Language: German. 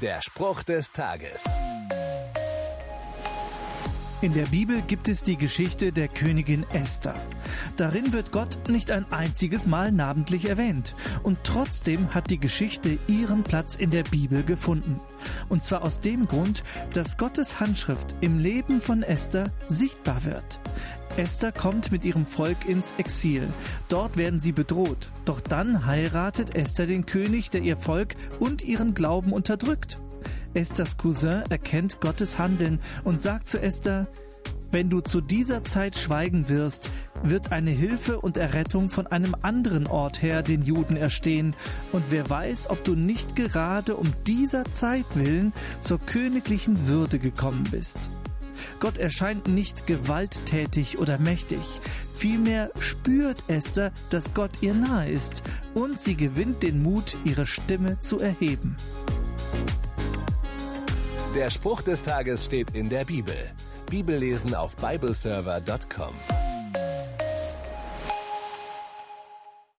Der Spruch des Tages. In der Bibel gibt es die Geschichte der Königin Esther. Darin wird Gott nicht ein einziges Mal namentlich erwähnt. Und trotzdem hat die Geschichte ihren Platz in der Bibel gefunden. Und zwar aus dem Grund, dass Gottes Handschrift im Leben von Esther sichtbar wird. Esther kommt mit ihrem Volk ins Exil. Dort werden sie bedroht. Doch dann heiratet Esther den König, der ihr Volk und ihren Glauben unterdrückt. Esthers Cousin erkennt Gottes Handeln und sagt zu Esther, wenn du zu dieser Zeit schweigen wirst, wird eine Hilfe und Errettung von einem anderen Ort her den Juden erstehen, und wer weiß, ob du nicht gerade um dieser Zeit willen zur königlichen Würde gekommen bist. Gott erscheint nicht gewalttätig oder mächtig, vielmehr spürt Esther, dass Gott ihr nahe ist, und sie gewinnt den Mut, ihre Stimme zu erheben. Der Spruch des Tages steht in der Bibel. Bibellesen auf bibleserver.com.